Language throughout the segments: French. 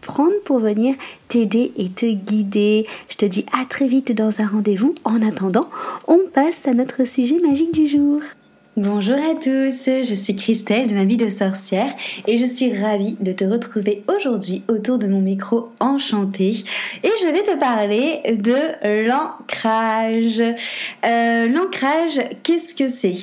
prendre pour venir t'aider et te guider. Je te dis à très vite dans un rendez-vous. En attendant, on passe à notre sujet magique du jour. Bonjour à tous, je suis Christelle de ma vie de sorcière et je suis ravie de te retrouver aujourd'hui autour de mon micro enchanté et je vais te parler de l'ancrage. Euh, l'ancrage, qu'est-ce que c'est?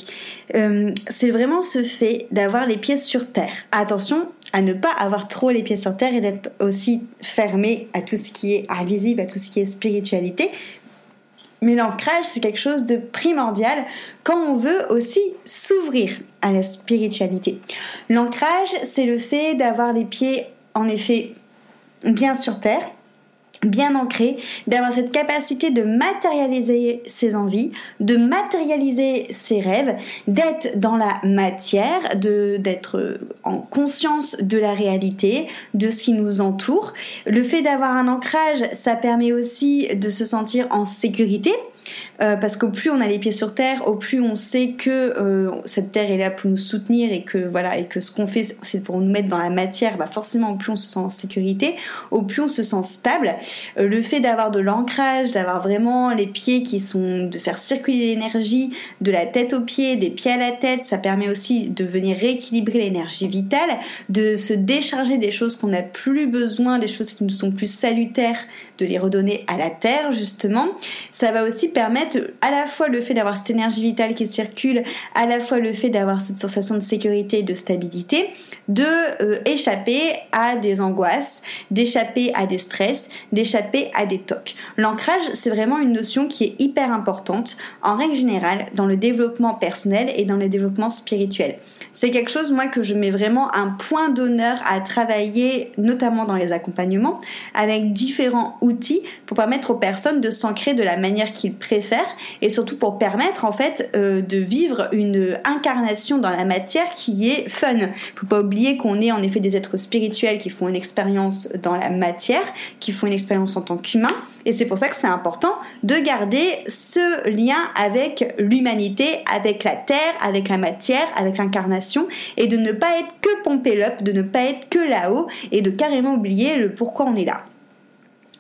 Euh, C'est vraiment ce fait d'avoir les pieds sur terre. Attention, à ne pas avoir trop les pieds sur terre et d'être aussi fermé à tout ce qui est invisible, à tout ce qui est spiritualité. Mais l'ancrage, c'est quelque chose de primordial quand on veut aussi s'ouvrir à la spiritualité. L'ancrage, c'est le fait d'avoir les pieds, en effet, bien sur terre, bien ancré, d'avoir cette capacité de matérialiser ses envies, de matérialiser ses rêves, d'être dans la matière, d'être en conscience de la réalité, de ce qui nous entoure. Le fait d'avoir un ancrage, ça permet aussi de se sentir en sécurité euh, parce qu'au plus on a les pieds sur terre, au plus on sait que euh, cette terre est là pour nous soutenir et que voilà et que ce qu'on fait c'est pour nous mettre dans la matière, bah forcément au plus on se sent en sécurité, au plus on se sent stable. Euh, le fait d'avoir de l'ancrage, d'avoir vraiment les pieds qui sont de faire circuler l'énergie de la tête aux pieds, des pieds à la tête, ça permet aussi de venir rééquilibrer l'énergie vitale, de se décharger des choses qu'on n'a plus besoin, des choses qui nous sont plus salutaires, de les redonner à la terre justement. Ça va aussi permettre à la fois le fait d'avoir cette énergie vitale qui circule, à la fois le fait d'avoir cette sensation de sécurité et de stabilité, de euh, échapper à des angoisses, d'échapper à des stress, d'échapper à des tocs. L'ancrage, c'est vraiment une notion qui est hyper importante en règle générale dans le développement personnel et dans le développement spirituel. C'est quelque chose moi que je mets vraiment un point d'honneur à travailler notamment dans les accompagnements avec différents outils pour permettre aux personnes de s'ancrer de la manière qu'ils préfèrent et surtout pour permettre en fait euh, de vivre une incarnation dans la matière qui est fun. Faut pas oublier qu'on est en effet des êtres spirituels qui font une expérience dans la matière, qui font une expérience en tant qu'humain et c'est pour ça que c'est important de garder ce lien avec l'humanité, avec la terre, avec la matière, avec l'incarnation et de ne pas être que pompé de ne pas être que là-haut et de carrément oublier le pourquoi on est là.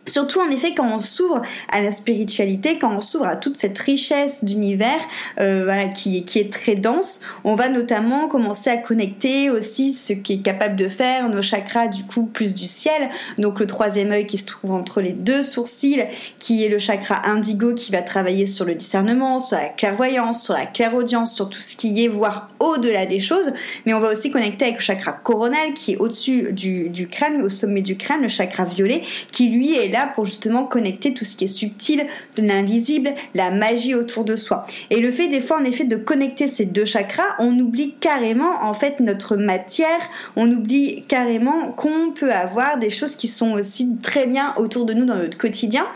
Surtout en effet quand on s'ouvre à la spiritualité, quand on s'ouvre à toute cette richesse d'univers euh, voilà, qui, qui est très dense, on va notamment commencer à connecter aussi ce qui est capable de faire nos chakras du coup plus du ciel. Donc le troisième œil qui se trouve entre les deux sourcils, qui est le chakra indigo qui va travailler sur le discernement, sur la clairvoyance, sur la clairaudience, sur tout ce qui est voir au-delà des choses. Mais on va aussi connecter avec le chakra coronal qui est au-dessus du, du crâne, au sommet du crâne, le chakra violet, qui lui est là pour justement connecter tout ce qui est subtil, de l'invisible, la magie autour de soi. Et le fait des fois en effet de connecter ces deux chakras, on oublie carrément en fait notre matière, on oublie carrément qu'on peut avoir des choses qui sont aussi très bien autour de nous dans notre quotidien.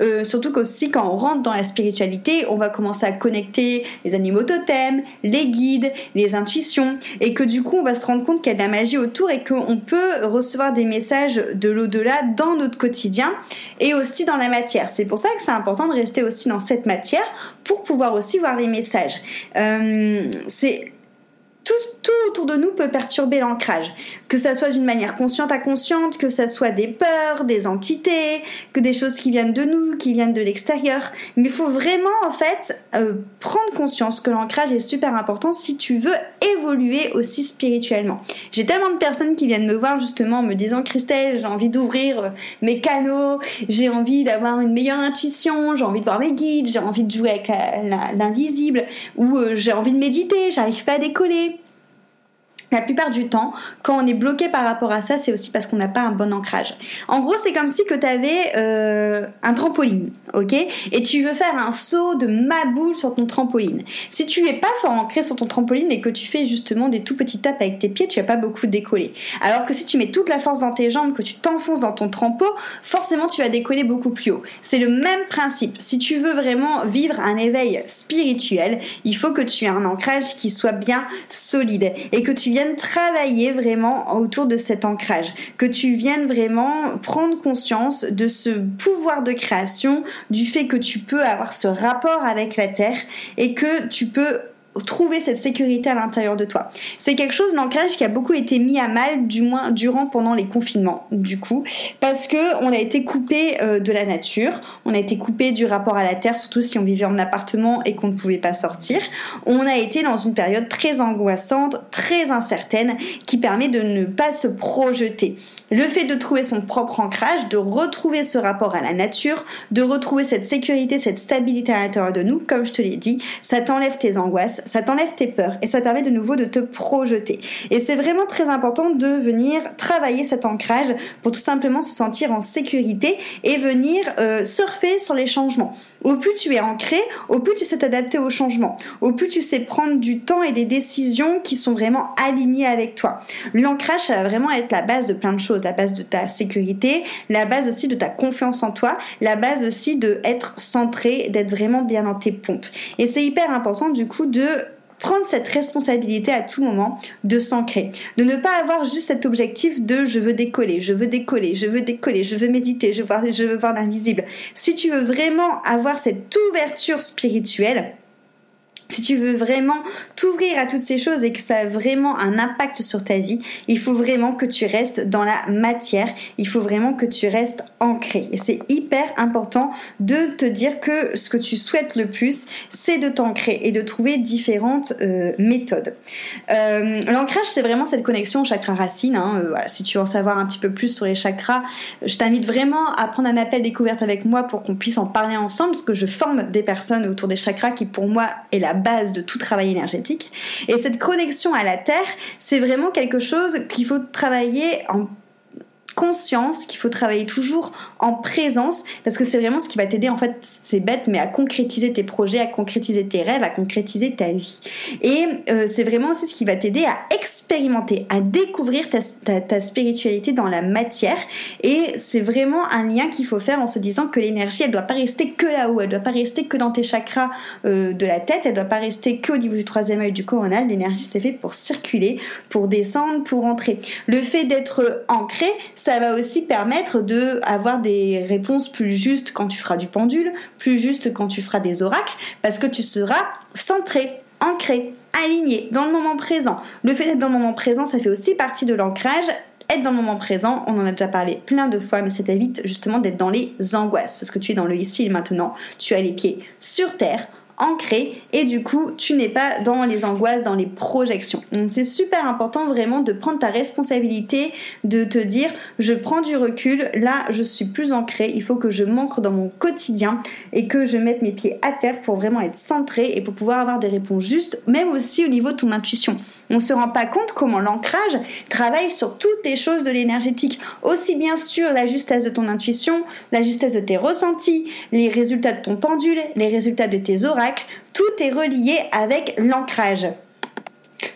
Euh, surtout qu'aussi quand on rentre dans la spiritualité, on va commencer à connecter les animaux totems, les guides, les intuitions, et que du coup on va se rendre compte qu'il y a de la magie autour et qu'on peut recevoir des messages de l'au-delà dans notre quotidien et aussi dans la matière. C'est pour ça que c'est important de rester aussi dans cette matière pour pouvoir aussi voir les messages. Euh, c'est tout tout autour de nous peut perturber l'ancrage. Que ça soit d'une manière consciente à consciente, que ça soit des peurs, des entités, que des choses qui viennent de nous, qui viennent de l'extérieur. Mais il faut vraiment en fait euh, prendre conscience que l'ancrage est super important si tu veux évoluer aussi spirituellement. J'ai tellement de personnes qui viennent me voir justement en me disant Christelle, j'ai envie d'ouvrir euh, mes canaux, j'ai envie d'avoir une meilleure intuition, j'ai envie de voir mes guides, j'ai envie de jouer avec l'invisible, ou euh, j'ai envie de méditer, j'arrive pas à décoller. La plupart du temps, quand on est bloqué par rapport à ça, c'est aussi parce qu'on n'a pas un bon ancrage. En gros, c'est comme si tu avais euh, un trampoline, ok? Et tu veux faire un saut de maboule sur ton trampoline. Si tu es pas fort ancré sur ton trampoline et que tu fais justement des tout petits tapes avec tes pieds, tu vas pas beaucoup décoller. Alors que si tu mets toute la force dans tes jambes, que tu t'enfonces dans ton trampo, forcément tu vas décoller beaucoup plus haut. C'est le même principe. Si tu veux vraiment vivre un éveil spirituel, il faut que tu aies un ancrage qui soit bien solide et que tu viennes travailler vraiment autour de cet ancrage, que tu viennes vraiment prendre conscience de ce pouvoir de création, du fait que tu peux avoir ce rapport avec la Terre et que tu peux trouver cette sécurité à l'intérieur de toi. C'est quelque chose d'ancrage qui a beaucoup été mis à mal, du moins durant pendant les confinements, du coup, parce que on a été coupé euh, de la nature, on a été coupé du rapport à la terre, surtout si on vivait en appartement et qu'on ne pouvait pas sortir. On a été dans une période très angoissante, très incertaine, qui permet de ne pas se projeter. Le fait de trouver son propre ancrage, de retrouver ce rapport à la nature, de retrouver cette sécurité, cette stabilité à l'intérieur de nous, comme je te l'ai dit, ça t'enlève tes angoisses, ça t'enlève tes peurs et ça permet de nouveau de te projeter. Et c'est vraiment très important de venir travailler cet ancrage pour tout simplement se sentir en sécurité et venir euh, surfer sur les changements. Au plus tu es ancré, au plus tu sais t'adapter aux changements, au plus tu sais prendre du temps et des décisions qui sont vraiment alignées avec toi. L'ancrage, ça va vraiment être la base de plein de choses, la base de ta sécurité, la base aussi de ta confiance en toi, la base aussi de être centré, d'être vraiment bien dans tes pompes. Et c'est hyper important du coup de prendre cette responsabilité à tout moment de s'ancrer, de ne pas avoir juste cet objectif de je veux décoller, je veux décoller, je veux décoller, je veux méditer, je veux voir, je veux voir l'invisible. Si tu veux vraiment avoir cette ouverture spirituelle, si tu veux vraiment t'ouvrir à toutes ces choses et que ça a vraiment un impact sur ta vie, il faut vraiment que tu restes dans la matière, il faut vraiment que tu restes ancré. Et c'est hyper important de te dire que ce que tu souhaites le plus, c'est de t'ancrer et de trouver différentes euh, méthodes. Euh, l'ancrage, c'est vraiment cette connexion au chakra racine. Hein. Euh, si tu veux en savoir un petit peu plus sur les chakras, je t'invite vraiment à prendre un appel découverte avec moi pour qu'on puisse en parler ensemble, parce que je forme des personnes autour des chakras qui pour moi est la base de tout travail énergétique. Et cette connexion à la Terre, c'est vraiment quelque chose qu'il faut travailler en conscience qu'il faut travailler toujours en présence parce que c'est vraiment ce qui va t'aider en fait c'est bête mais à concrétiser tes projets à concrétiser tes rêves à concrétiser ta vie. Et euh, c'est vraiment aussi ce qui va t'aider à expérimenter à découvrir ta, spiritualité dans la matière. Et c'est vraiment un lien qu'il faut faire en se disant que l'énergie elle doit pas rester que là-haut elle doit pas rester que dans tes chakras euh, de la tête elle doit pas rester que au niveau du troisième œil du coronal. L'énergie c'est fait pour circuler pour descendre pour entrer. Le fait d'être ancré ça va aussi permettre de avoir des réponses plus justes quand tu feras du pendule, plus justes quand tu feras des oracles, parce que tu seras centré, ancré, aligné dans le moment présent. Le fait d'être dans le moment présent, ça fait aussi partie de l'ancrage être dans le moment présent, on en a déjà parlé plein de fois, mais ça t'évite justement d'être dans les angoisses, parce que tu es dans le ici et maintenant, tu as les pieds sur terre, ancré et du coup tu n'es pas dans les angoisses, dans les projections. Donc c'est super important vraiment de prendre ta responsabilité, de te dire je prends du recul, là je suis plus ancré, il faut que je m'ancre dans mon quotidien et que je mette mes pieds à terre pour vraiment être centré et pour pouvoir avoir des réponses justes, même aussi au niveau de ton intuition. On ne se rend pas compte comment l'ancrage travaille sur toutes les choses de l'énergétique, aussi bien sur la justesse de ton intuition, la justesse de tes ressentis, les résultats de ton pendule, les résultats de tes oracles, tout est relié avec l'ancrage.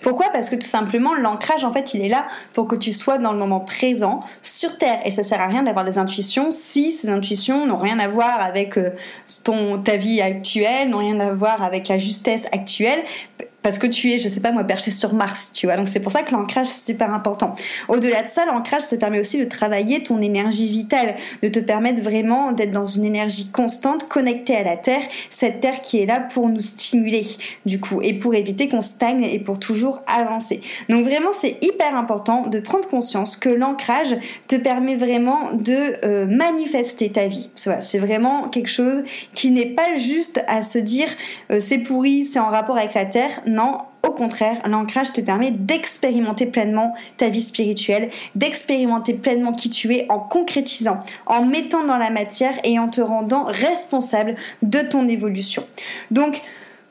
Pourquoi? Parce que tout simplement, l'ancrage, en fait, il est là pour que tu sois dans le moment présent, sur Terre. Et ça sert à rien d'avoir des intuitions si ces intuitions n'ont rien à voir avec euh, ton, ta vie actuelle, n'ont rien à voir avec la justesse actuelle parce que tu es, je sais pas moi, perché sur Mars, tu vois. Donc c'est pour ça que l'ancrage c'est super important. Au-delà de ça, l'ancrage ça permet aussi de travailler ton énergie vitale, de te permettre vraiment d'être dans une énergie constante, connectée à la Terre, cette Terre qui est là pour nous stimuler, du coup, et pour éviter qu'on stagne et pour toujours avancer. Donc vraiment c'est hyper important de prendre conscience que l'ancrage te permet vraiment de euh, manifester ta vie. C'est vraiment quelque chose qui n'est pas juste à se dire euh, c'est pourri, c'est en rapport avec la Terre non, au contraire, l'ancrage te permet d'expérimenter pleinement ta vie spirituelle, d'expérimenter pleinement qui tu es en concrétisant, en mettant dans la matière et en te rendant responsable de ton évolution. Donc,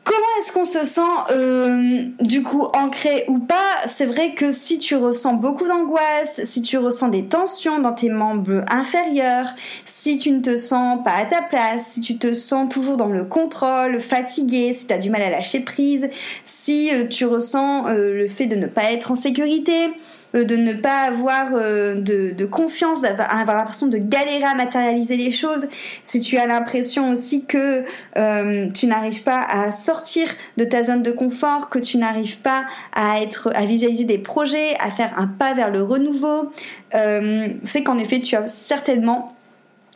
Comment est-ce qu'on se sent euh, du coup ancré ou pas? C'est vrai que si tu ressens beaucoup d'angoisse, si tu ressens des tensions dans tes membres inférieurs, si tu ne te sens pas à ta place, si tu te sens toujours dans le contrôle, fatigué, si tu as du mal à lâcher prise, si euh, tu ressens euh, le fait de ne pas être en sécurité, de ne pas avoir euh, de, confiance, d'avoir l'impression de galérer à matérialiser les choses, si tu as l'impression aussi que euh, tu n'arrives pas à sortir de ta zone de confort, que tu n'arrives pas à être, à visualiser des projets, à faire un pas vers le renouveau, c'est qu'en effet tu as certainement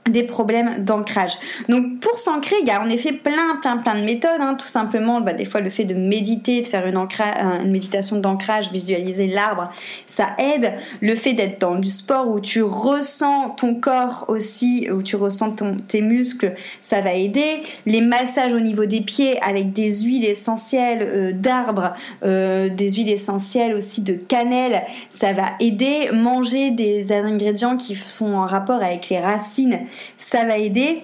des problèmes d'ancrage. Donc pour s'ancrer, il y a en effet plein plein plein de méthodes. Hein. Tout simplement, bah, des fois le fait de méditer, de faire une, une méditation d'ancrage, visualiser l'arbre, ça aide. Le fait d'être dans du sport où tu ressens ton corps aussi, où tu ressens tes muscles, ça va aider. Les massages au niveau des pieds avec des huiles essentielles euh, d'arbres, euh, des huiles essentielles aussi de cannelle, ça va aider. Manger des ingrédients qui sont en rapport avec les racines ça va aider.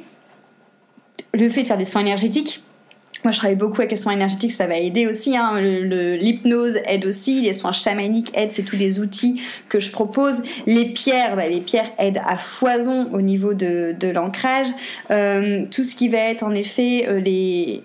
Le fait de faire des soins énergétiques, moi, je travaille beaucoup avec les soins énergétiques, ça va aider aussi. Hein. L'hypnose aide aussi, les soins chamaniques aident, c'est tous des outils que je propose. Les pierres, bah, les pierres aident à foison au niveau de, l'ancrage. Euh, tout ce qui va être en effet euh, les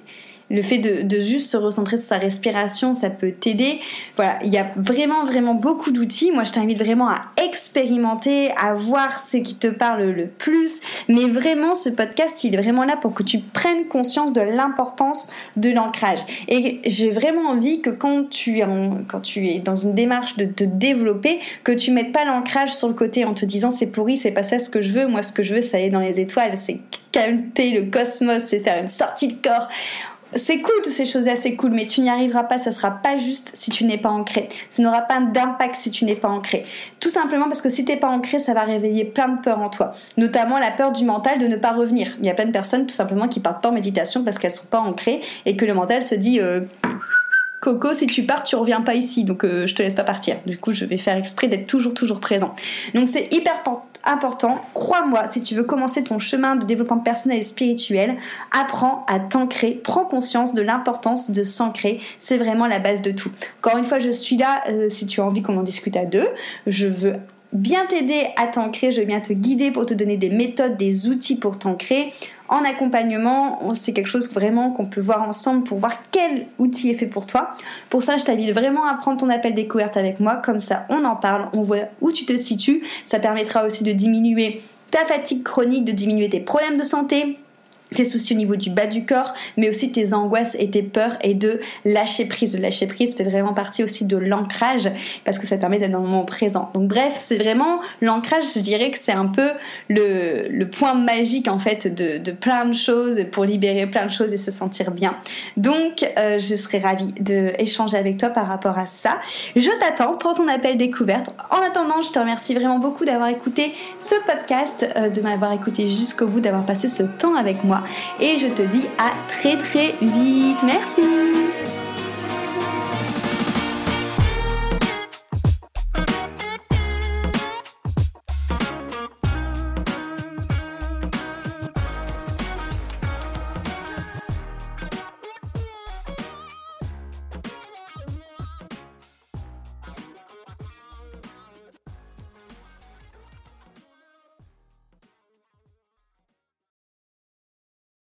le fait de, juste se recentrer sur sa respiration, ça peut t'aider. Voilà, il y a vraiment, vraiment beaucoup d'outils. Moi, je t'invite vraiment à expérimenter, à voir ce qui te parle le plus. Mais vraiment, ce podcast, il est vraiment là pour que tu prennes conscience de l'importance de l'ancrage. Et j'ai vraiment envie que quand tu, es dans une démarche de te développer, que tu mettes pas l'ancrage sur le côté en te disant c'est pourri, c'est pas ça ce que je veux. Moi, ce que je veux, c'est aller dans les étoiles, c'est calmer le cosmos, c'est faire une sortie de corps c'est cool toutes ces choses là c'est cool mais tu n'y arriveras pas ça sera pas juste si tu n'es pas ancré. Ça n'aura pas d'impact si tu n'es pas ancré. Tout simplement parce que si t'es pas ancré ça va réveiller plein de peurs en toi. Notamment la peur du mental de ne pas revenir. Il y a plein de personnes tout simplement qui partent pas en méditation parce qu'elles sont pas ancrées et que le mental se dit euh, Si tu pars, tu reviens pas ici, donc euh, je te laisse pas partir. Du coup, je vais faire exprès d'être toujours, toujours présent. Donc c'est hyper important. Crois-moi, si tu veux commencer ton chemin de développement personnel et spirituel, apprends à t'ancrer, prends conscience de l'importance de s'ancrer. C'est vraiment la base de tout. Encore une fois, je suis là euh, si tu as envie qu'on en discute à deux. Je veux bien t'aider à t'ancrer, je vais bien te guider pour te donner des méthodes, des outils pour t'ancrer. En accompagnement, c'est quelque chose vraiment qu'on peut voir ensemble pour voir quel outil est fait pour toi. Pour ça, je t'invite vraiment à prendre ton appel découverte avec moi, comme ça on en parle, on voit où tu te situes. Ça permettra aussi de diminuer ta fatigue chronique, de diminuer tes problèmes de santé, tes soucis au niveau du bas du corps, mais aussi tes angoisses et tes peurs et de lâcher prise. Lâcher prise fait vraiment partie aussi de l'ancrage parce que ça permet d'être dans le moment présent. Donc bref, c'est vraiment l'ancrage, je dirais que c'est un peu le, point magique en fait de, plein de choses pour libérer plein de choses et se sentir bien. Donc euh, je serais ravie d'échanger avec toi par rapport à ça. Je t'attends pour ton appel découverte. En attendant, je te remercie vraiment beaucoup d'avoir écouté ce podcast, euh, de m'avoir écouté jusqu'au bout, d'avoir passé ce temps avec et je te dis à très très vite. Merci